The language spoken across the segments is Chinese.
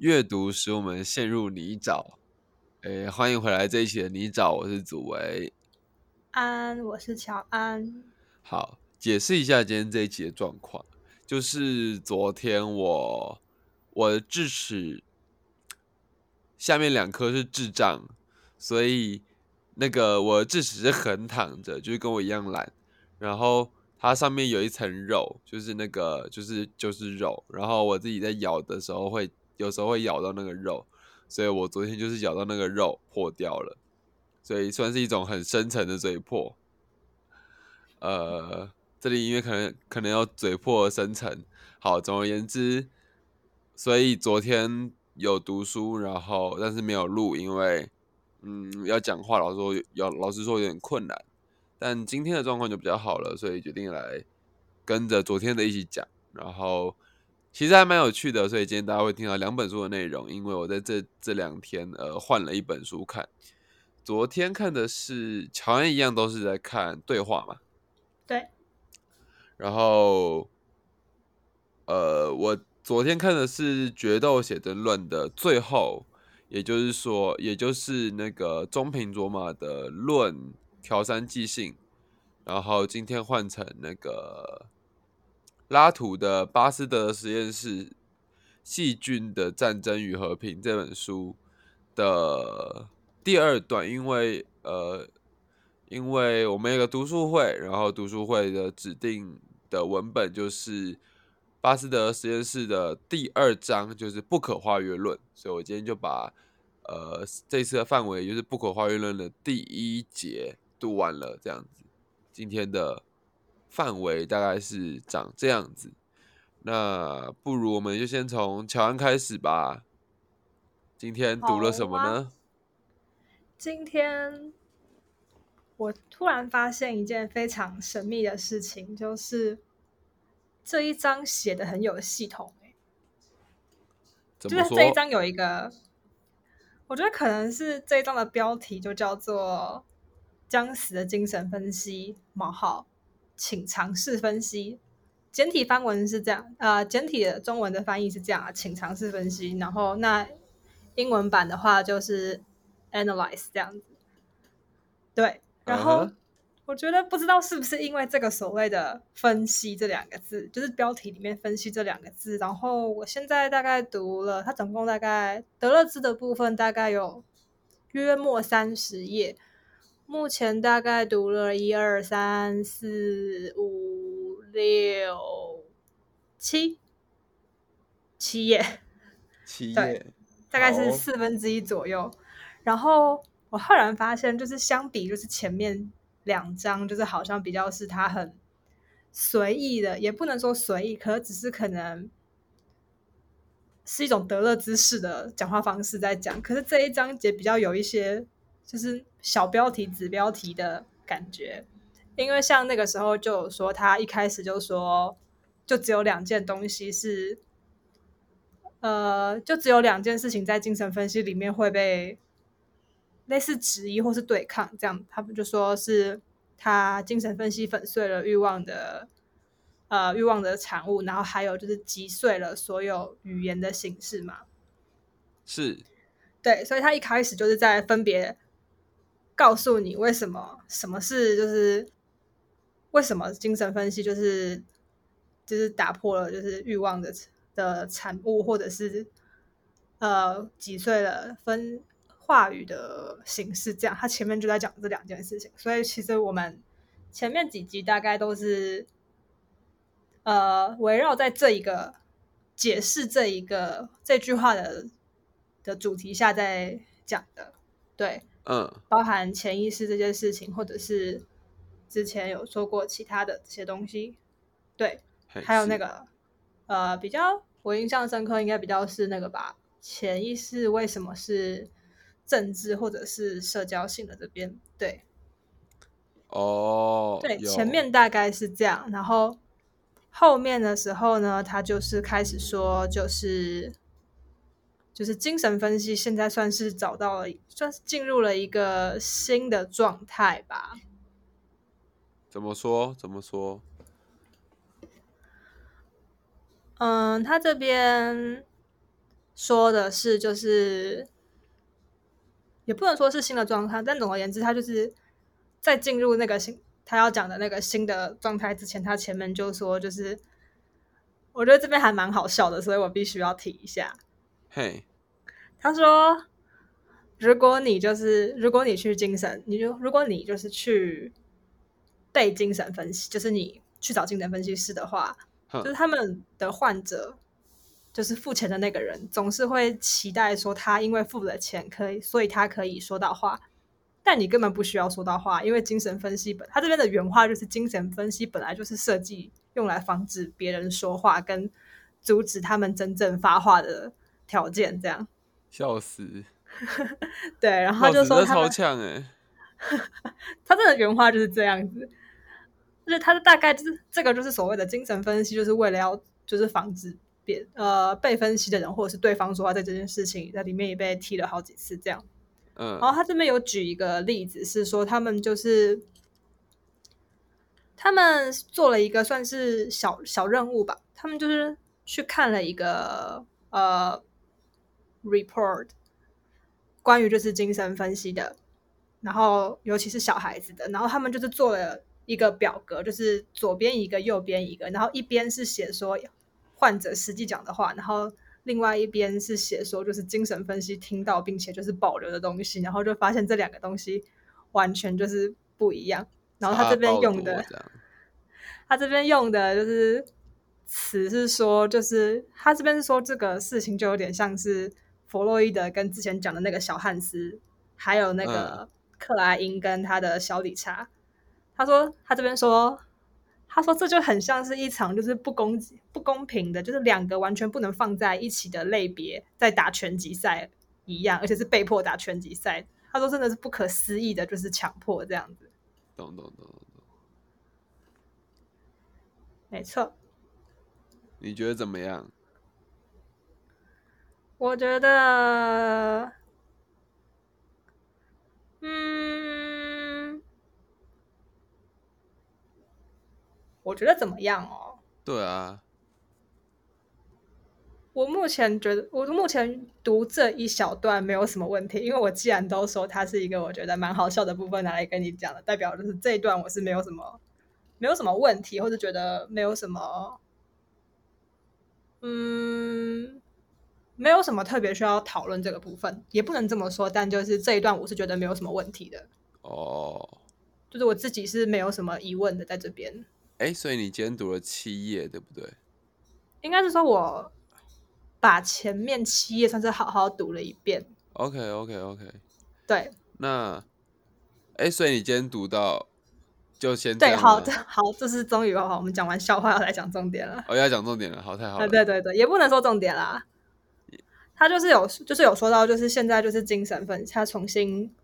阅读使我们陷入泥沼。诶，欢迎回来这一期的泥沼，我是祖维。安，我是乔安。好，解释一下今天这一期的状况，就是昨天我我的智齿下面两颗是智障，所以那个我的智齿是横躺着，就是跟我一样懒，然后它上面有一层肉，就是那个就是就是肉，然后我自己在咬的时候会有时候会咬到那个肉，所以我昨天就是咬到那个肉破掉了，所以算是一种很深层的嘴破。呃，这里因为可能可能要嘴破深层，好，总而言之，所以昨天有读书，然后但是没有录，因为嗯要讲话，老师说有老师说有点困难，但今天的状况就比较好了，所以决定来跟着昨天的一起讲，然后其实还蛮有趣的，所以今天大家会听到两本书的内容，因为我在这这两天呃换了一本书看，昨天看的是乔安一样都是在看对话嘛。对，然后，呃，我昨天看的是《决斗写真论》的最后，也就是说，也就是那个中平卓马的《论调山记信》，然后今天换成那个拉图的《巴斯德实验室细菌的战争与和平》这本书的第二段，因为呃。因为我们有个读书会，然后读书会的指定的文本就是巴斯德实验室的第二章，就是不可化约论，所以我今天就把呃这次的范围就是不可化约论的第一节读完了，这样子。今天的范围大概是长这样子，那不如我们就先从乔安开始吧。今天读了什么呢？今天。我突然发现一件非常神秘的事情，就是这一章写的很有系统，哎，就是这一章有一个，我觉得可能是这一章的标题就叫做“将死的精神分析”冒号，请尝试分析。简体翻文是这样，呃，简体的中文的翻译是这样啊，请尝试分析。然后那英文版的话就是 analyze 这样子，对。然后我觉得不知道是不是因为这个所谓的“分析”这两个字，就是标题里面“分析”这两个字。然后我现在大概读了，它总共大概德勒兹的部分大概有约莫三十页，目前大概读了一二三四五六七七页，七 页，大概是四分之一左右。然后。我赫然发现，就是相比，就是前面两章，就是好像比较是他很随意的，也不能说随意，可只是可能是一种得乐之士的讲话方式在讲。可是这一章节比较有一些就是小标题、子标题的感觉，因为像那个时候就有说，他一开始就说，就只有两件东西是，呃，就只有两件事情在精神分析里面会被。类似质疑或是对抗，这样他们就说是他精神分析粉碎了欲望的呃欲望的产物，然后还有就是击碎了所有语言的形式嘛。是，对，所以他一开始就是在分别告诉你为什么什么是就是为什么精神分析就是就是打破了就是欲望的的产物，或者是呃击碎了分。话语的形式，这样，他前面就在讲这两件事情，所以其实我们前面几集大概都是呃围绕在这一个解释这一个这句话的的主题下在讲的，对，嗯，包含潜意识这件事情，或者是之前有说过其他的这些东西，对，还有那个呃比较我印象深刻，应该比较是那个吧，潜意识为什么是。政治或者是社交性的这边，对，哦，对，前面大概是这样，然后后面的时候呢，他就是开始说，就是就是精神分析现在算是找到了，算是进入了一个新的状态吧。怎么说？怎么说？嗯，他这边。说的是就是也不能说是新的状态，但总而言之，他就是在进入那个新他要讲的那个新的状态之前，他前面就说就是。我觉得这边还蛮好笑的，所以我必须要提一下。嘿，他说：“如果你就是如果你去精神，你就如果你就是去被精神分析，就是你去找精神分析师的话，就是他们的患者，就是付钱的那个人，总是会期待说他因为付了钱，可以，所以他可以说到话。但你根本不需要说到话，因为精神分析本他这边的原话就是：精神分析本来就是设计。”用来防止别人说话，跟阻止他们真正发话的条件，这样笑死。对，然后就说他超呛哎，他这个原话就是这样子，就是他的大概就是这个就是所谓的精神分析，就是为了要就是防止别呃被分析的人或者是对方说话，在这件事情在里面也被踢了好几次这样。嗯，然后他这边有举一个例子，是说他们就是。他们做了一个算是小小任务吧，他们就是去看了一个呃 report，关于就是精神分析的，然后尤其是小孩子的，然后他们就是做了一个表格，就是左边一个，右边一个，然后一边是写说患者实际讲的话，然后另外一边是写说就是精神分析听到并且就是保留的东西，然后就发现这两个东西完全就是不一样。然后他这边用的，他这边用的就是词是说，就是他这边是说这个事情就有点像是弗洛伊德跟之前讲的那个小汉斯，还有那个克莱因跟他的小理查。他说他这边说，他说这就很像是一场就是不公不公平的，就是两个完全不能放在一起的类别在打拳击赛一样，而且是被迫打拳击赛。他说真的是不可思议的，就是强迫这样子。懂懂懂懂懂，没错。你觉得怎么样？我觉得，嗯，我觉得怎么样哦？对啊。我目前觉得，我目前读这一小段没有什么问题，因为我既然都说它是一个我觉得蛮好笑的部分，拿来跟你讲的，代表就是这一段我是没有什么没有什么问题，或者觉得没有什么，嗯，没有什么特别需要讨论这个部分，也不能这么说，但就是这一段我是觉得没有什么问题的。哦，就是我自己是没有什么疑问的，在这边。哎，所以你今天读了七页，对不对？应该是说我。把前面七页算是好好读了一遍。OK OK OK。对。那，哎，所以你今天读到就先对，好的，好，这是终于好，我们讲完笑话要来讲重点了。哦，要讲重点了，好，太好了。对对对，也不能说重点啦。他就是有，就是有说到，就是现在就是精神分，他重新，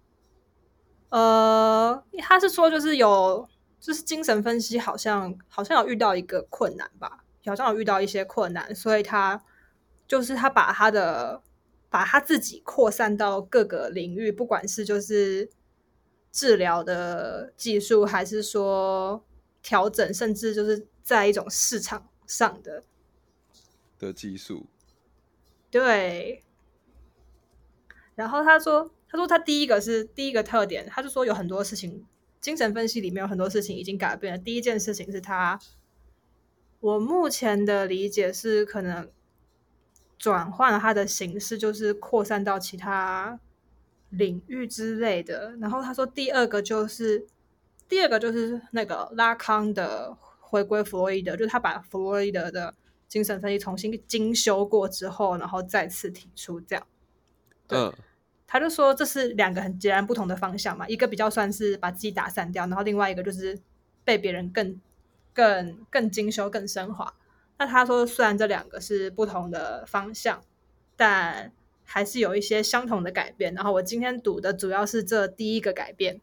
呃，他是说就是有，就是精神分析好像好像有遇到一个困难吧，好像有遇到一些困难，所以他。就是他把他的把他自己扩散到各个领域，不管是就是治疗的技术，还是说调整，甚至就是在一种市场上的的技术。对。然后他说：“他说他第一个是第一个特点，他就说有很多事情，精神分析里面有很多事情已经改变了。第一件事情是他，我目前的理解是可能。”转换了他的形式，就是扩散到其他领域之类的。然后他说，第二个就是第二个就是那个拉康的回归弗洛伊德，就是他把弗洛伊德的精神分析重新精修过之后，然后再次提出这样。嗯，他就说这是两个很截然不同的方向嘛，一个比较算是把自己打散掉，然后另外一个就是被别人更更更精修、更升华。那他说，虽然这两个是不同的方向，但还是有一些相同的改变。然后我今天读的主要是这第一个改变，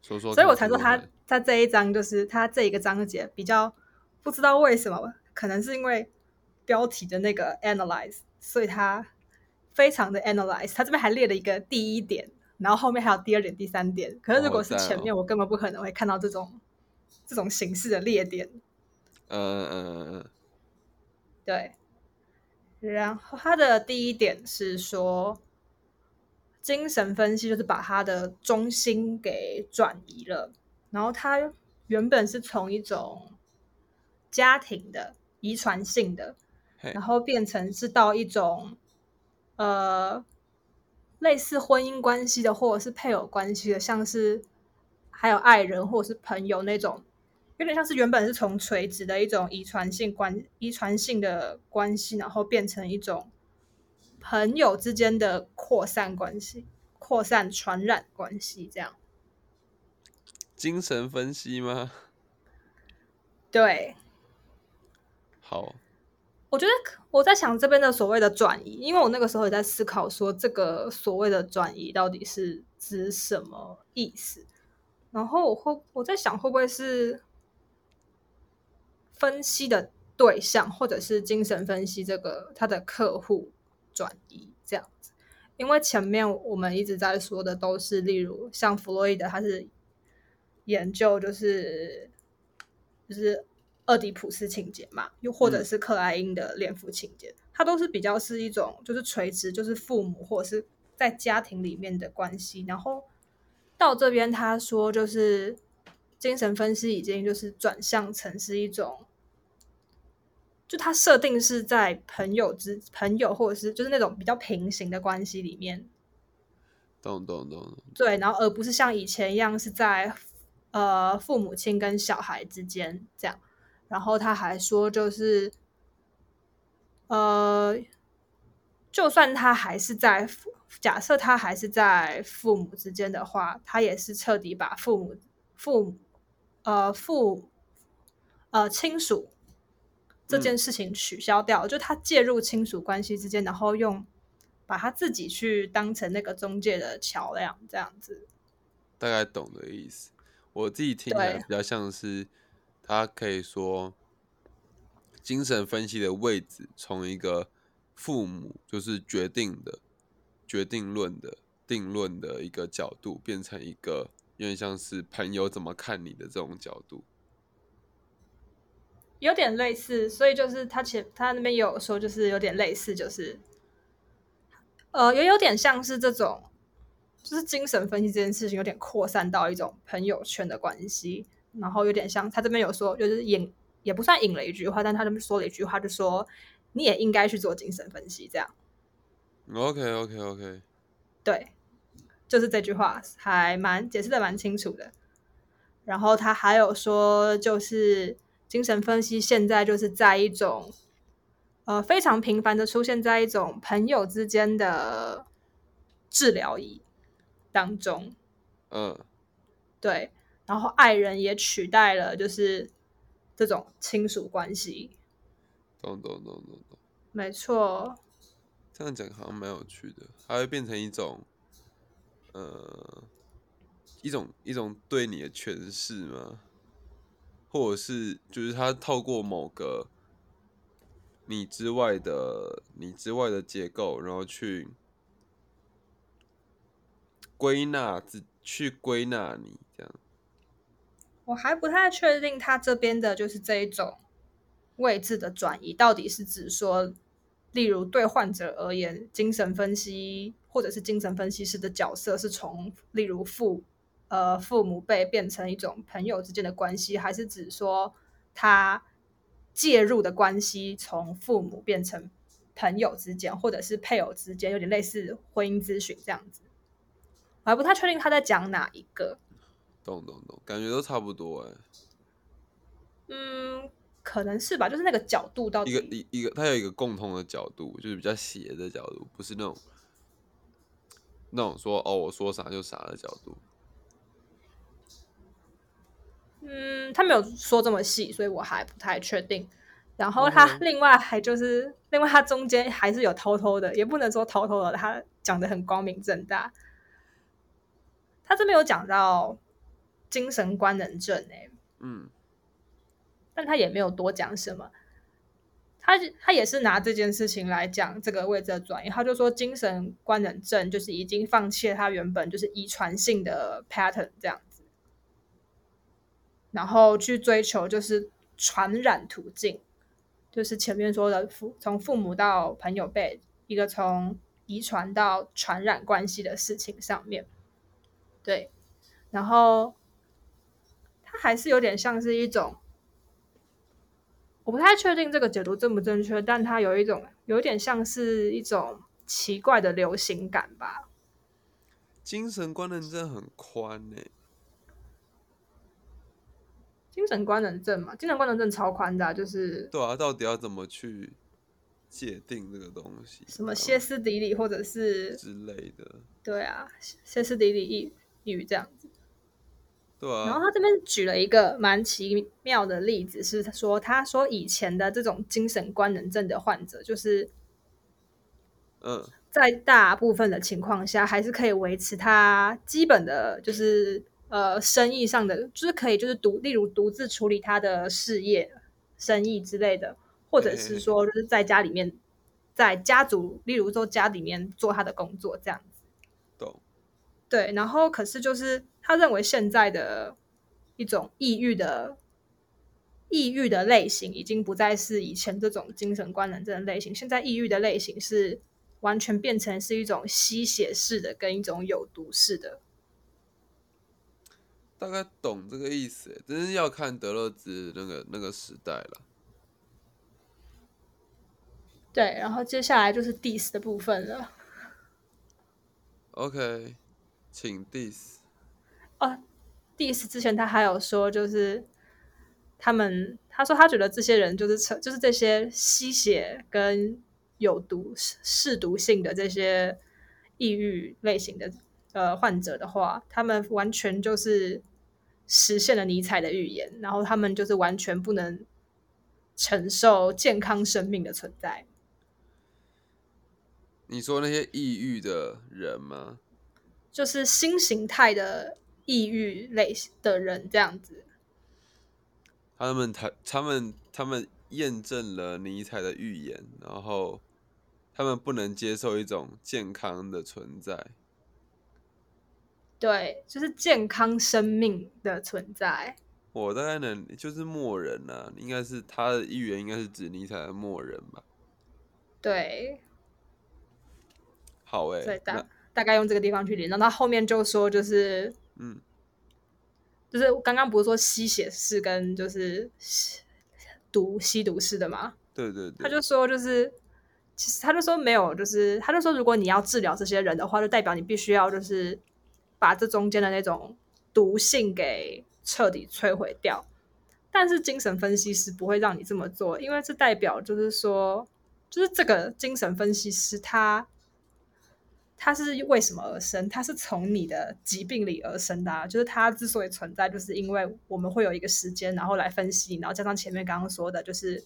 说说，所以我才说他他这一章就是他这一个章节比较不知道为什么，可能是因为标题的那个 analyze，所以他非常的 analyze。他这边还列了一个第一点，然后后面还有第二点、第三点。可是如果是前面，我根本不可能会看到这种这种形式的列点。嗯嗯嗯嗯，对。然后他的第一点是说，精神分析就是把他的中心给转移了，然后他原本是从一种家庭的遗传性的，嘿然后变成是到一种呃类似婚姻关系的，或者是配偶关系的，像是还有爱人或者是朋友那种，有点像是原本是从垂直的一种遗传性关遗传性的关系，然后变成一种朋友之间的扩散关系、扩散传染关系这样。精神分析吗？对，好，我觉得我在想这边的所谓的转移，因为我那个时候也在思考说，这个所谓的转移到底是指什么意思？然后我会我在想，会不会是分析的对象，或者是精神分析这个他的客户转移这样子？因为前面我们一直在说的都是，例如像弗洛伊德，他是研究就是就是俄狄浦斯情节嘛，又或者嗯是克莱因的恋父情节，它都是比较是一种就是垂直，就是父母或者是在家庭里面的关系。然后到这边他说，就是精神分析已经就是转向成是一种。就他设定是在朋友之朋友，或者是就是那种比较平行的关系里面，懂懂懂懂，对，然后而不是像以前一样是在呃父母亲跟小孩之间这样。然后他还说，就是呃，就算他还是在父假设他还是在父母之间的话，他也是彻底把父母父母呃父呃亲属这件事情取消掉，就他介入亲属关系之间，然后用把他自己去当成那个中介的桥梁，这样子。大概懂的意思。我自己听起来比较像是，他可以说，精神分析的位置从一个父母就是决定的、决定论的、定论的一个角度，变成一个有点像是朋友怎么看你的这种角度。有点类似，所以就是他前他那边有说，就是有点类似，就是呃，也有点像是这种，就是精神分析这件事情有点扩散到一种朋友圈的关系，然后有点像他这边有说，就是引也不算引了一句话，但他这边说了一句话，就说你也应该去做精神分析，这样。OK OK OK，对，就是这句话还蛮解释的蛮清楚的。然后他还有说，就是精神分析现在就是在一种呃非常频繁的出现在一种朋友之间的治疗仪当中，嗯，对，然后爱人也取代了就是这种亲属关系，懂懂懂懂懂。没错，这样讲好像蛮有趣的，它会变成一种，呃，一种一种对你的诠释吗？或者是就是他透过某个你之外的你之外的结构，然后去归纳自去归纳你。我还不太确定他这边的就是这一种位置的转移，到底是指说，例如对患者而言，精神分析或者是精神分析师的角色是从例如父呃父母辈变成一种朋友之间的关系，还是指说他介入的关系从父母变成朋友之间，或者是配偶之间，有点类似婚姻咨询这样子。我还不太确定他在讲哪一个。懂懂懂，感觉都差不多哎、嗯，可能是吧，就是那个角度到底一个一一个，它有一个共同的角度，就是比较斜的角度，不是那种那种说哦我说啥就啥的角度。嗯，他没有说这么细，所以我还不太确定。然后他嗯另外还就是，另外他中间还是有偷偷的，也不能说偷偷的，他讲的很光明正大。他这边有讲到精神官能症、欸，嗯，但他也没有多讲什么。他他也是拿这件事情来讲这个位置的转移，他就说精神官能症就是已经放弃了他原本就是遗传性的 pattern 这样子，然后去追求就是传染途径，就是前面说的父从父母到朋友辈，一个从遗传到传染关系的事情上面。对，然后它还是有点像是一种，我不太确定这个解读正不正确，但它有一种有一点像是一种奇怪的流行感吧。精神官能症很宽呢、精神官能症嘛，精神官能症超宽的啊、就是对啊，到底要怎么去界定这个东西？什么歇斯底里，或者是之类的，对啊，歇斯底里抑抑郁这样子。对然后啊，他这边举了一个蛮奇妙的例子，是说他说以前的这种精神官能症的患者，就是嗯，在大部分的情况下，还是可以维持他基本的，就是呃生意上的，就是可以就是独，例如独自处理他的事业、生意之类的，或者是说就是在家里面，在家族，例如说家里面做他的工作这样子。懂，对，然后可是就是他认为现在的一种抑郁的抑郁的类型，已经不再是以前这种精神官能症的类型，现在抑郁的类型是完全变成是一种吸血式的跟一种有毒式的。大概懂这个意思欸，真是要看德勒兹那个那个时代了。对，然后接下来就是 diss 的部分了。OK，请 diss。哦，diss 之前他还有说，就是他们他说他觉得这些人就是成就是这些吸血跟有毒嗜毒性的这些抑郁类型的呃患者的话，他们完全就是实现了尼采的预言，然后他们就是完全不能承受健康生命的存在。你说那些抑郁的人吗？就是新形态的抑郁类的人这样子。他们他他们他们验证了尼采的预言，然后他们不能接受一种健康的存在。对，就是健康生命的存在。我大概能就是默人啊，应该是他的预言，应该是指尼采的默人吧。对，好诶、所以大大概用这个地方去连，然后他后面就说，就是嗯，就是刚刚不是说吸血式跟就是毒吸毒式的吗？对对对，他就说就是。其实他就说没有，就是他就说，如果你要治疗这些人的话，就代表你必须要就是把这中间的那种毒性给彻底摧毁掉。但是精神分析师不会让你这么做，因为这代表就是说，就是这个精神分析师他他是为什么而生？他是从你的疾病里而生的、啊，就是他之所以存在，就是因为我们会有一个时间，然后来分析，然后加上前面刚刚说的，就是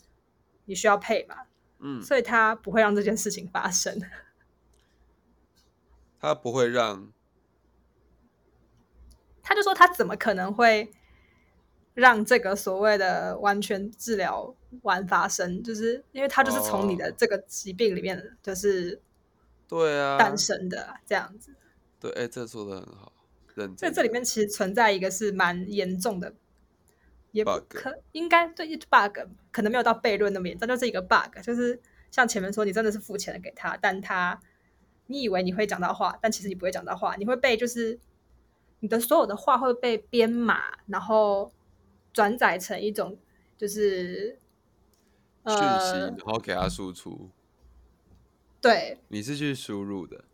你需要配嘛，嗯，所以他不会让这件事情发生。他不会让他就说他怎么可能会让这个所谓的完全治疗完发生？就是因为他就是从你的哦这个疾病里面就是对啊，单身的、啊这样子。对，哎、这做的很好，认真的。所以这里面其实存在一个是蛮严重的，也不 Bug 可应该对 bug 可能没有到悖论那么严重，就是一个 bug，就是像前面说，你真的是付钱了给他，但他你以为你会讲到话，但其实你不会讲到话，你会被就是你的所有的话会被编码，然后转载成一种就是讯息，呃然后给他输出。对，你是去输入的，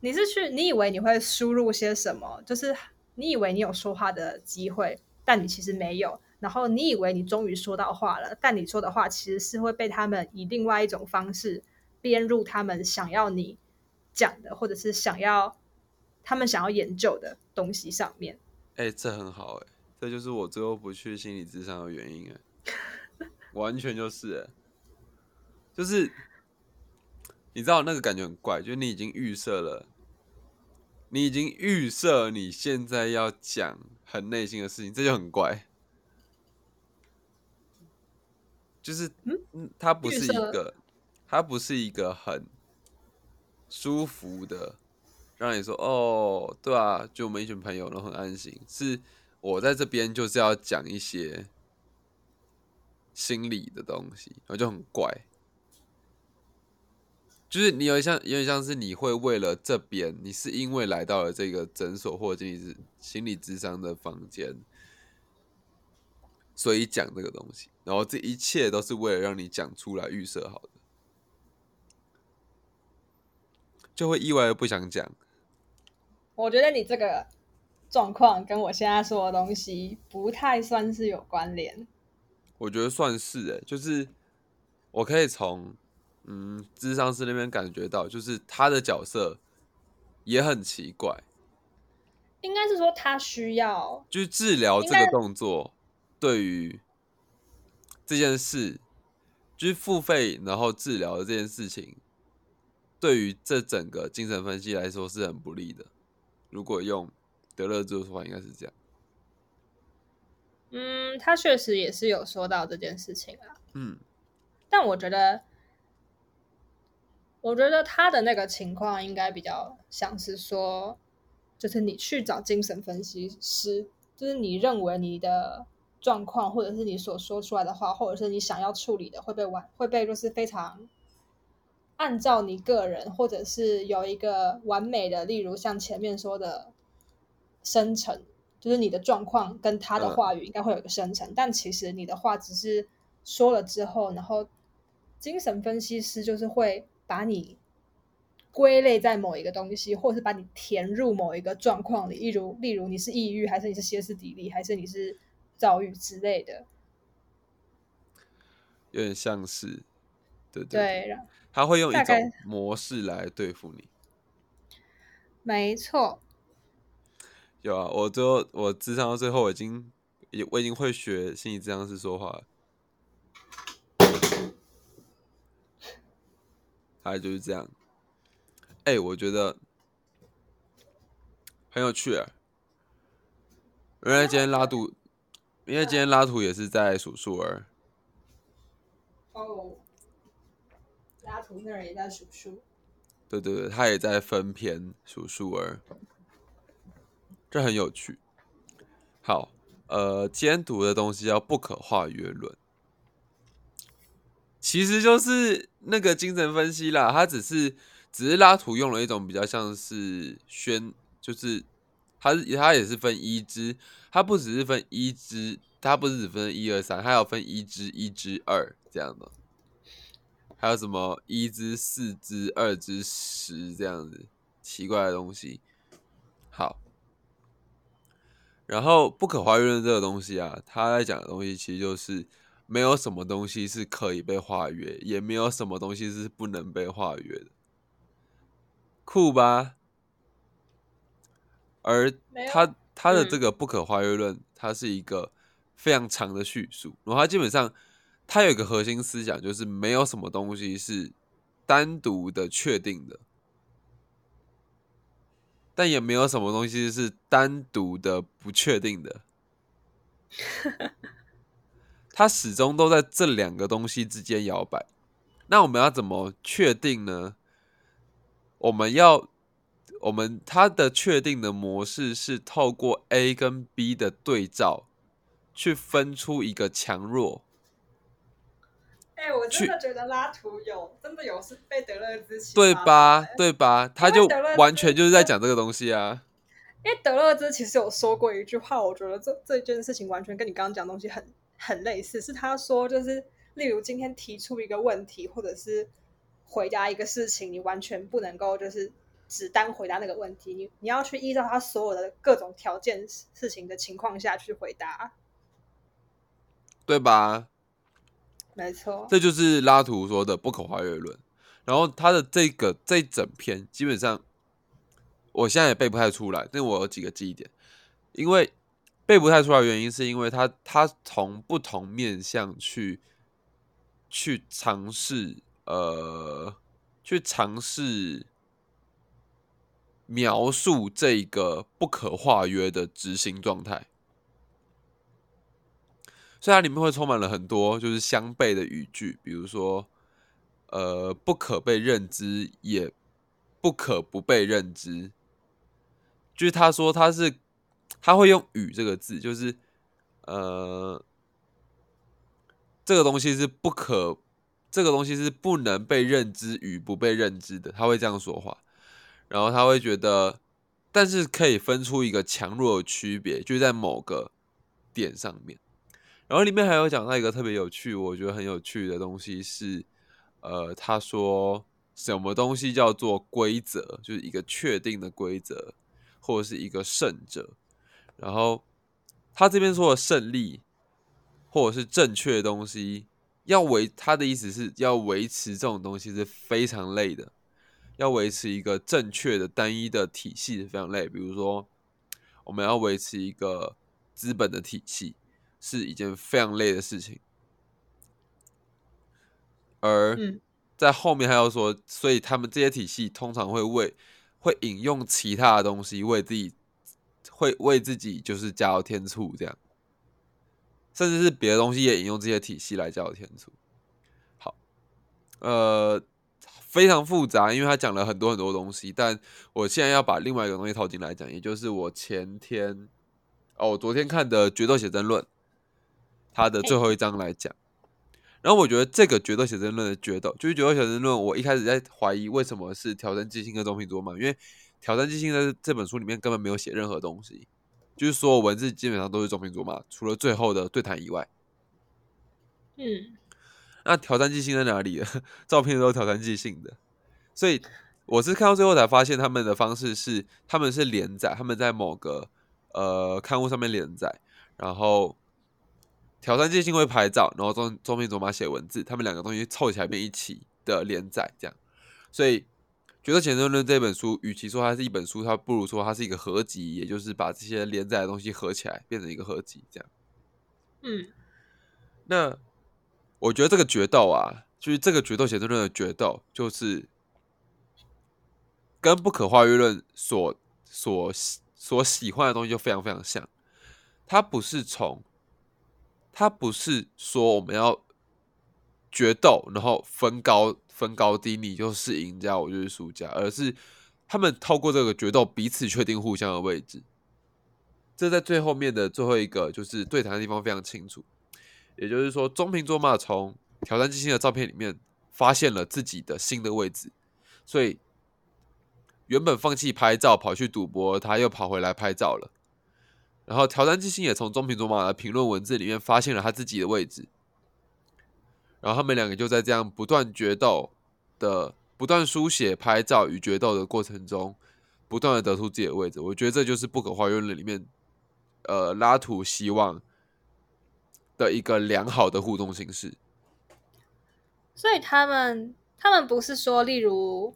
你是去，你以为你会输入些什么？就是你以为你有说话的机会，但你其实没有。然后你以为你终于说到话了，但你说的话其实是会被他们以另外一种方式编入他们想要你讲的，或者是想要他们想要研究的东西上面。哎、这很好、哎，这就是我最后不去心理智商的原因、哎，完全就是、哎，就是你知道那个感觉很怪，就是你已经预设了，你已经预设你现在要讲很内心的事情，这就很怪。就是，嗯，它不是一个，它不是一个很舒服的，让你说哦，对啊，就我们一群朋友，然后很安心。是我在这边就是要讲一些心理的东西，然后就很怪。就是你有点像，有点像是你会为了这边，你是因为来到了这个诊所或者心理心理智商的房间，所以讲这个东西，然后这一切都是为了让你讲出来预设好的，就会意外的不想讲。我觉得你这个状况跟我现在说的东西不太算是有关联。我觉得算是哎，就是我可以从。嗯，智商师那边感觉到，就是他的角色也很奇怪。应该是说他需要，就是治疗这个动作，对于这件事，就是付费然后治疗的这件事情，对于这整个精神分析来说是很不利的。如果用德勒兹的说法，应该是这样。嗯，他确实也是有说到这件事情啊。嗯，但我觉得。我觉得他的那个情况应该比较像是说，就是你去找精神分析师，就是你认为你的状况，或者是你所说出来的话，或者是你想要处理的，会被完会被就是非常按照你个人，或者是有一个完美的，例如像前面说的生成，就是你的状况跟他的话语应该会有一个生成，但其实你的话只是说了之后，然后精神分析师就是会。把你归类在某一个东西，或者是把你填入某一个状况里，例如，例如你是抑郁，还是你是歇斯底里，还是你是躁郁之类的，有点像是，对对，他会用一种模式来对付你，没错。有啊，我最后我智商到最后已经，我已经会学心理智商师说话。大概就是这样，哎，我觉得很有趣啊。原来今天拉图，因为今天拉图也是在数数儿。哦，拉图那儿也在数数。对对对，他也在分篇数数儿，这很有趣。好，呃，今天读的东西叫不可化约论。其实就是那个精神分析啦，他只是只是拉图用了一种比较像是宣，就是他他也是分一支，他不只是分一支，他不是只分一二三，他要分一支一支二这样的，还有什么一支四支二支十这样子奇怪的东西。好，然后不可化约论这个东西啊，他在讲的东西其实就是。没有什么东西是可以被化约，也没有什么东西是不能被化约的，酷吧？而他他的这个不可化约论，它是一个非常长的叙述，然后它基本上它有一个核心思想，就是没有什么东西是单独的确定的，但也没有什么东西是单独的不确定的。它始终都在这两个东西之间摇摆。那我们要怎么确定呢？我们要，我们它的确定的模式是透过 A 跟 B 的对照，去分出一个强弱。哎，我真的觉得拉图有真的有是被德勒兹对吧？对吧？他就完全就是在讲这个东西啊。因为德勒兹其实有说过一句话，我觉得这这件事情完全跟你刚刚讲东西很。很类似，是他说，就是例如今天提出一个问题，或者是回答一个事情，你完全不能够就是只单回答那个问题，你你要去依照他所有的各种条件事情的情况下去回答，对吧？没错，这就是拉图说的不可跨越论。然后他的这个这整篇基本上，我现在也背不太出来，但我有几个记忆点，因为。背不太出来，原因是因为他他从不同面向去去尝试，呃，去尝试描述这个不可化约的执行状态，虽然里面会充满了很多就是相悖的语句，比如说，呃，不可被认知，也不可不被认知，就是他说他是。他会用“与”这个字，就是，呃，这个东西是不可，这个东西是不能被认知与不被认知的，他会这样说话，然后他会觉得，但是可以分出一个强弱的区别，就在某个点上面。然后里面还有讲到一个特别有趣，我觉得很有趣的东西是，呃，他说什么东西叫做规则，就是一个确定的规则，或者是一个胜者。然后他这边说的胜利，或者是正确的东西，要维他的意思是要维持这种东西是非常累的，要维持一个正确的单一的体系是非常累。比如说，我们要维持一个资本的体系。是一件非常累的事情，而在后面还要说，所以他们这些体系通常会为会引用其他的东西为自己，会为自己就是加油添醋这样，甚至是别的东西也引用这些体系来加油添醋。好，呃，非常复杂，因为他讲了很多很多东西，但我现在要把另外一个东西套进来讲，也就是我前天哦，昨天看的《决斗写真论》。他的最后一章来讲，然后我觉得这个决斗写真论的决斗，就是决斗写真论。我一开始在怀疑为什么是挑战记性跟中平桌嘛，因为挑战即兴在这本书里面根本没有写任何东西，就是所有文字基本上都是中平桌嘛，除了最后的对谈以外。嗯，那挑战即兴在哪里？照片都是挑战即兴的，所以我是看到最后才发现他们的方式是他们是连载，他们在某个呃刊物上面连载，然后。挑战即兴会拍照，然后中中平卓马写文字，他们两个东西凑起来变一起的连载，这样。所以，觉得《前生论》这本书，与其说它是一本书，它不如说它是一个合集，也就是把这些连载的东西合起来，变成一个合集，这样。嗯。那我觉得这个决斗啊，就是这个决斗写真论的决斗，就是跟不可化约论所所所喜欢的东西就非常非常像，它不是从。它不是说我们要决斗，然后分高分高低，你就是赢家，我就是输家，而是他们透过这个决斗彼此确定互相的位置。这在最后面的最后一个就是对谈的地方非常清楚，也就是说，中平卓马从挑战机星的照片里面发现了自己的新的位置，所以原本放弃拍照跑去赌博，他又跑回来拍照了。然后挑战之星也从中平卓马的评论文字里面发现了他自己的位置，然后他们两个就在这样不断决斗的、不断书写、拍照与决斗的过程中，不断的得出自己的位置。我觉得这就是不可化约论里面，呃，拉图希望的一个良好的互动形式。所以他们，他们不是说，例如。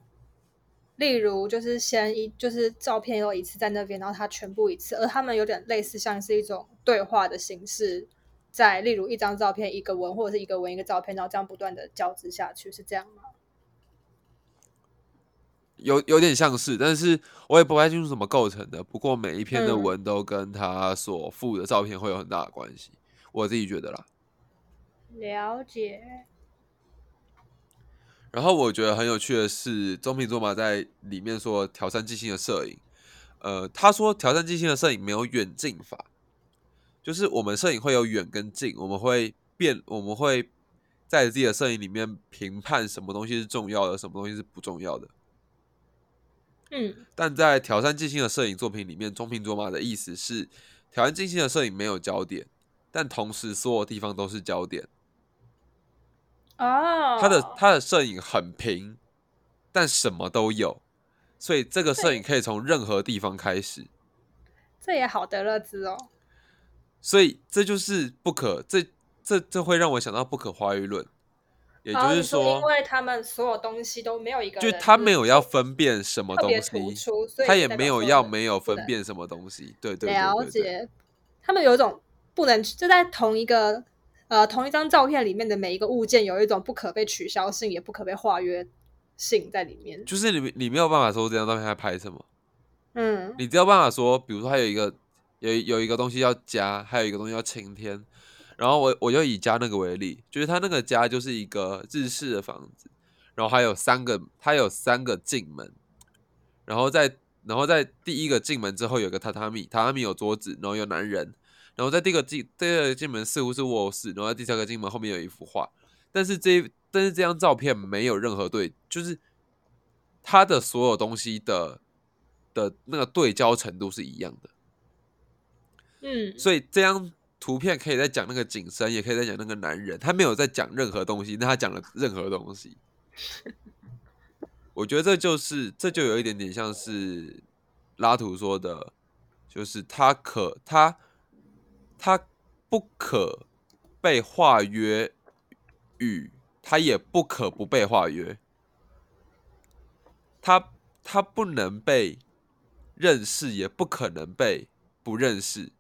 例如，就是先一就是照片有一次在那边，然后他全部一次，而他们有点类似，像是一种对话的形式，在例如一张照片一个文，或者是一个文一个照片，然后这样不断的交织下去，是这样吗？有有点像是，但是我也不太清楚怎么构成的。不过每一篇的文都跟他所附的照片会有很大的关系，我自己觉得啦。了解。然后我觉得很有趣的是，中平卓马在里面说挑战即兴的摄影，呃，他说挑战即兴的摄影没有远近法，就是我们摄影会有远跟近，我们会变，我们会在自己的摄影里面评判什么东西是重要的，什么东西是不重要的。嗯，但在挑战即兴的摄影作品里面，中平卓马的意思是，挑战即兴的摄影没有焦点，但同时所有地方都是焦点。哦，他的他的摄影很平，但什么都有，所以这个摄影可以从任何地方开始。这也好得乐兹哦。所以这就是不可，这这这会让我想到不可化约论，也就是说，因为他们所有东西都没有一个，就他没有要分辨什么东西，他也没有要没有分辨什么东西。对对，了解。他们有一种不能就在同一个。呃，同一张照片里面的每一个物件有一种不可被取消性，也不可被化约性在里面。就是你你没有办法说这张照片在拍什么，嗯，你只有办法说，比如说还有一个有有一个东西要加，还有一个东西要晴天，然后我我就以加那个为例，就是他那个家就是一个日式的房子，然后还有三个，它有三个进门，然后在然后在第一个进门之后有个榻榻米，榻榻米有桌子，然后有男人。然后在第一个进第二个进门似乎是卧室，然后在第三个进门后面有一幅画，但是这但是这张照片没有任何对，就是它的所有东西的的那个对焦程度是一样的，嗯，所以这张图片可以在讲那个景深，也可以在讲那个男人，他没有在讲任何东西，那他讲了任何东西。我觉得这就是这就有一点点像是拉图说的，就是他可他他不可被化约，与他也不可不被化约，他他不能被认识，也不可能被不认识。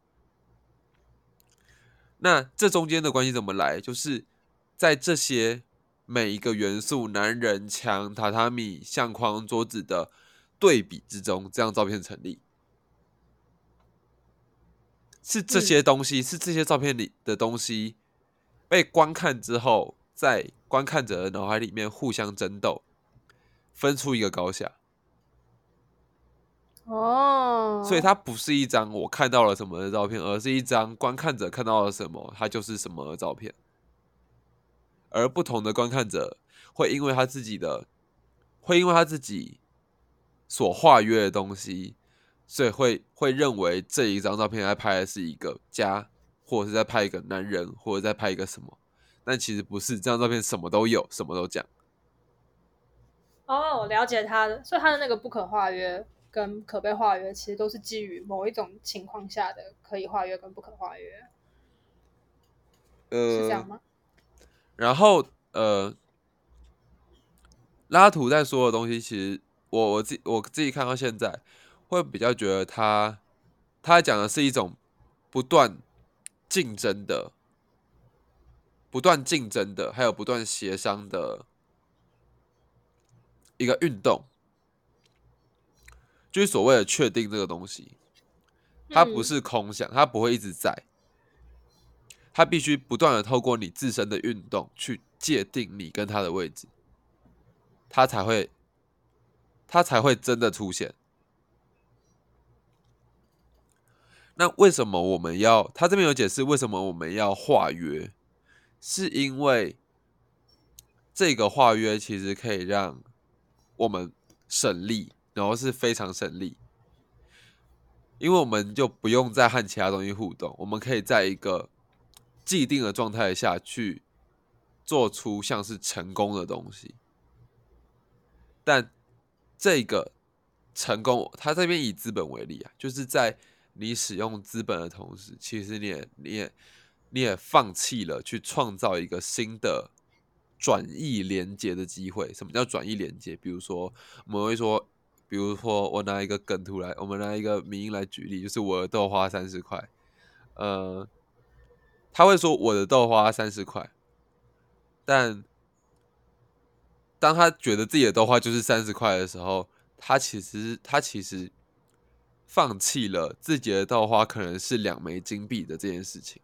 那这中间的关系怎么来？就是在这些每一个元素——男人、墙、榻榻米、相框、桌子的对比之中，这张照片成立。是这些东西，是这些照片里的东西被观看之后，在观看者的脑海里面互相争斗，分出一个高下。哦，所以它不是一张我看到了什么的照片，而是一张观看者看到了什么，它就是什么的照片。而不同的观看者会因为他自己的，会因为他自己所画约的东西，所以会会认为这一张照片在拍的是一个家，或者是在拍一个男人，或者在拍一个什么。但其实不是，这张照片什么都有，什么都讲。哦，我了解他的，所以他的那个不可化约跟可被化约，其实都是基于某一种情况下的可以化约跟不可化约，是这样呃，吗？然后呃，拉图在说的东西，其实我我自己我自己看到现在，会比较觉得他他讲的是一种不断竞争的、不断竞争的，还有不断协商的一个运动，就是所谓的确定这个东西，它不嗯是空想，它不会一直在，它必须不断的透过你自身的运动去界定你跟它的位置，它才会，它才会真的出现。那为什么我们要？他这边有解释为什么我们要化约，是因为这个化约其实可以让我们省力，然后是非常省力，因为我们就不用再和其他东西互动，我们可以在一个既定的状态下去做出像是成功的东西。但这个成功，他这边以资本为例啊，就是在你使用资本的同时，其实你也你也你也放弃了去创造一个新的转移连接的机会。什么叫转移连接？比如说，我们会说，比如说我拿一个梗图来，我们拿一个名音来举例，就是我的豆花三十块，呃，他会说我的豆花三十块，但当他觉得自己的豆花就是三十块的时候，他其实他其实放弃了自己的豆花可能是两枚金币的这件事情，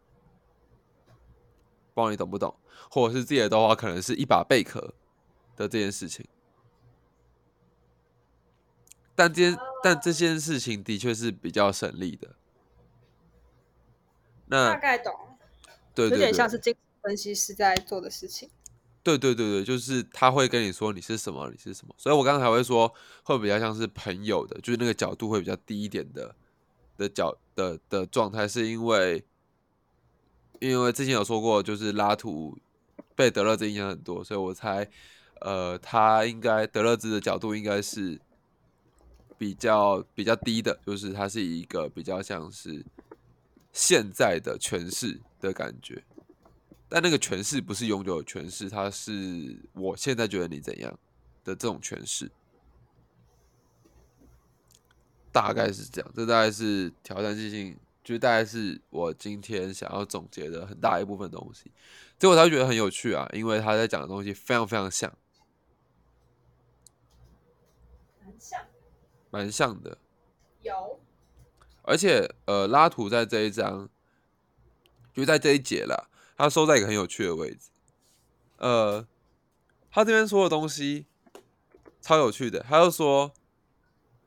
不知道你懂不懂？或者是自己的豆花可能是一把贝壳的这件事情，但这件但这件事情的确是比较省力的。那大概懂，对有点，像是精神分析师在做的事情。对对对对，就是他会跟你说你是什么，你是什么，所以我刚才会说会比较像是朋友的，就是那个角度会比较低一点的的角的的状态，是因为因为之前有说过，就是拉图被德勒兹影响很多，所以我猜呃他应该德勒兹的角度应该是比较比较低的，就是它是一个比较像是现在的诠释的感觉。但那个诠释不是永久的诠释，它是我现在觉得你怎样的这种诠释，大概是这样。这大概是挑战性，就大概是我今天想要总结的很大一部分东西，结果他觉得很有趣啊，因为他在讲的东西非常非常，像蛮像的。有，而且呃，拉图在这一章，就在这一节啦，他收在一个很有趣的位置。呃，他这边说的东西超有趣的，他就说，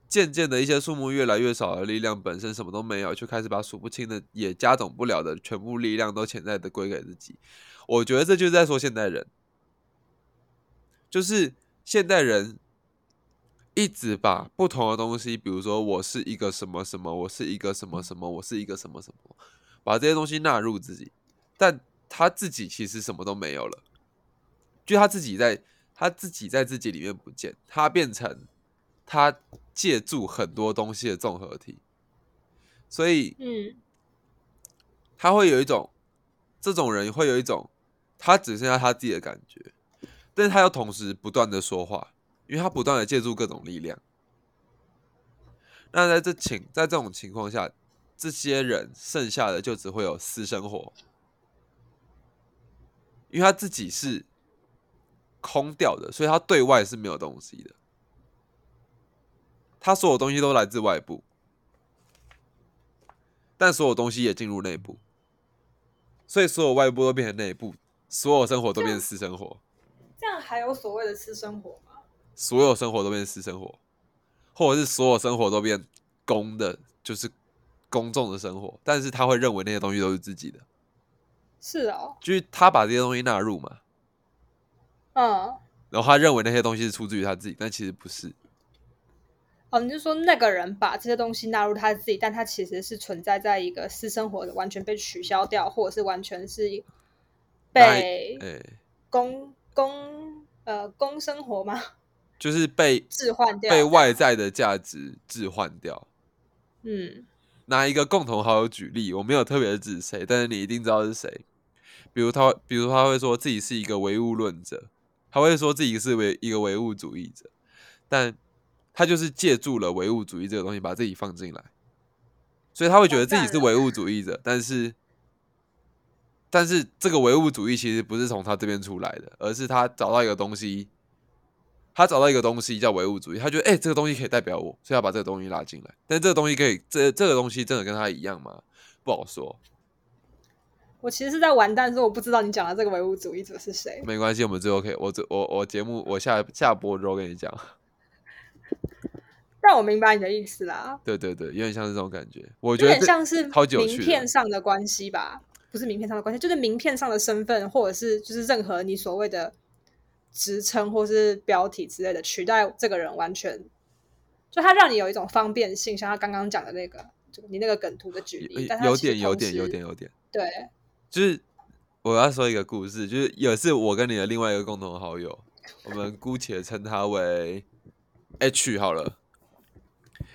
渐渐的一些数目越来越少的力量本身什么都没有，就开始把数不清的也加总不了的全部力量都潜在的归给自己。我觉得这就是在说现代人，就是现代人一直把不同的东西，比如说我是一个什么什么，我是一个什么什么，我是一个什么什么，把这些东西纳入自己，但他自己其实什么都没有了，就他自己在他自己在自己里面不见，他变成他借助很多东西的综合体，所以嗯。他会有一种这种人会有一种他只剩下他自己的感觉，但是他又同时不断的说话，因为他不断的借助各种力量。那在这情在这种情况下，这些人剩下的就只会有私生活，因为他自己是空掉的，所以他对外是没有东西的。他所有东西都来自外部，但所有东西也进入内部，所以所有外部都变成内部，所有生活都变成私生活，这样还有所谓的私生活吗？所有生活都变私生活，或者是所有生活都变公的，就是公众的生活，但是他会认为那些东西都是自己的，是哦，就是他把这些东西纳入嘛，嗯，然后他认为那些东西是出自于他自己，但其实不是。哦，你就说那个人把这些东西纳入他自己，但他其实是存在在一个私生活的完全被取消掉，或者是完全是被哎、公公呃公生活吗？就是被置换掉，被外在的价值置换掉。嗯拿一个共同好友举例，我没有特别指谁，但是你一定知道是谁。比如他，比如他会说自己是一个唯物论者，他会说自己是唯一个唯物主义者，但他就是借助了唯物主义这个东西，把自己放进来，所以他会觉得自己是唯物主义者，但是，但是这个唯物主义其实不是从他这边出来的，而是他找到一个东西，他找到一个东西叫唯物主义，他觉得哎、欸这个东西可以代表我，所以要把这个东西拉进来。但这个东西可以，这这个东西真的跟他一样吗？不好说，我其实是在完蛋，所以我不知道你讲的这个唯物主义者是谁。没关系，我们最后可以，我这我我节目我下下播之后跟你讲。但我明白你的意思啦，对对对，有点像是这种感觉。我有觉得像是名片上的关系吧，不是名片上的关系，就是名片上的身份，或者是就是任何你所谓的职称或是标题之类的，取代这个人完全，就他让你有一种方便性，像他刚刚讲的那个，就你那个梗图的举例，有点有点有点有点，对，就是我要说一个故事，就是也是我跟你的另外一个共同好友，我们姑且称他为 H 好了。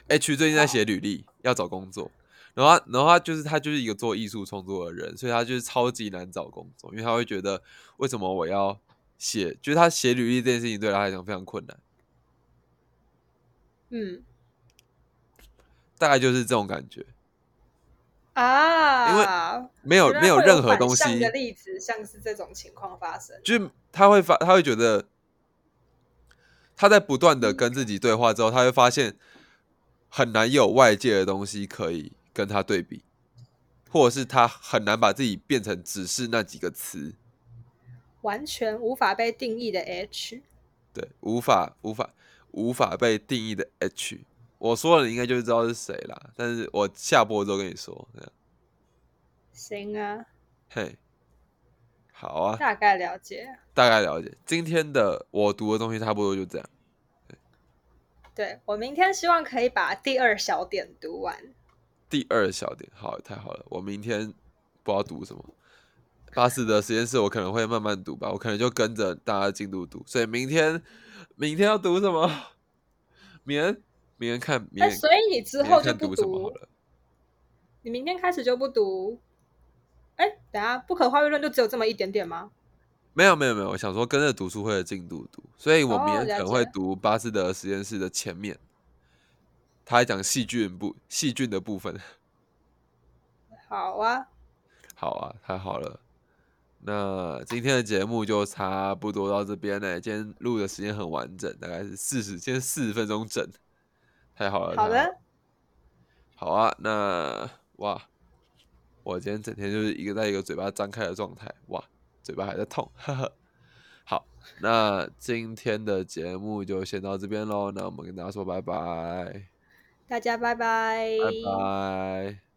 H 最近在写履历，要找工作，然后，然后他就是他就是一个做艺术创作的人，所以他就是超级难找工作，因为他会觉得为什么我要写，就是他写履历这件事情对他来讲非常困难，嗯。大概就是这种感觉，啊，因为没有没有任何东西向的例子，像是这种情况发生，就是他会发，他会觉得他在不断的跟自己对话之后，他会发现很难有外界的东西可以跟他对比，或者是他很难把自己变成只是那几个词，完全无法被定义的 H，对，无法无法无法被定义的 H。我说了，你应该就知道是谁啦。但是我下播之后跟你说，这样，行啊，嘿，好啊，大概了解。大概了解。今天的我读的东西差不多就这样。对我明天希望可以把第二小点读完。第二小点，好，太好了。我明天不知道读什么，巴士的实验室我可能会慢慢读吧，我可能就跟着大家进度读。所以明天，明天要读什么？明天，明天看，明哎，天，所以你之后就不看读什么好，了。你明天开始就不读。哎，等下，不可化育论就只有这么一点点吗？没有，没有，没有。我想说跟着读书会的进度读，所以我明天可能会读巴斯德实验室的前面，他还讲细菌部细菌的部分。好啊，好啊，太好了。那今天的节目就差不多到这边了。今天录的时间很完整，大概是四十，今天四十分钟整，太好了。好的，好啊。那哇，我今天整天就是一个在一个嘴巴张开的状态，哇，嘴巴还在痛，呵呵。好，那今天的节目就先到这边喽。那我们跟大家说拜拜。大家拜拜，拜拜。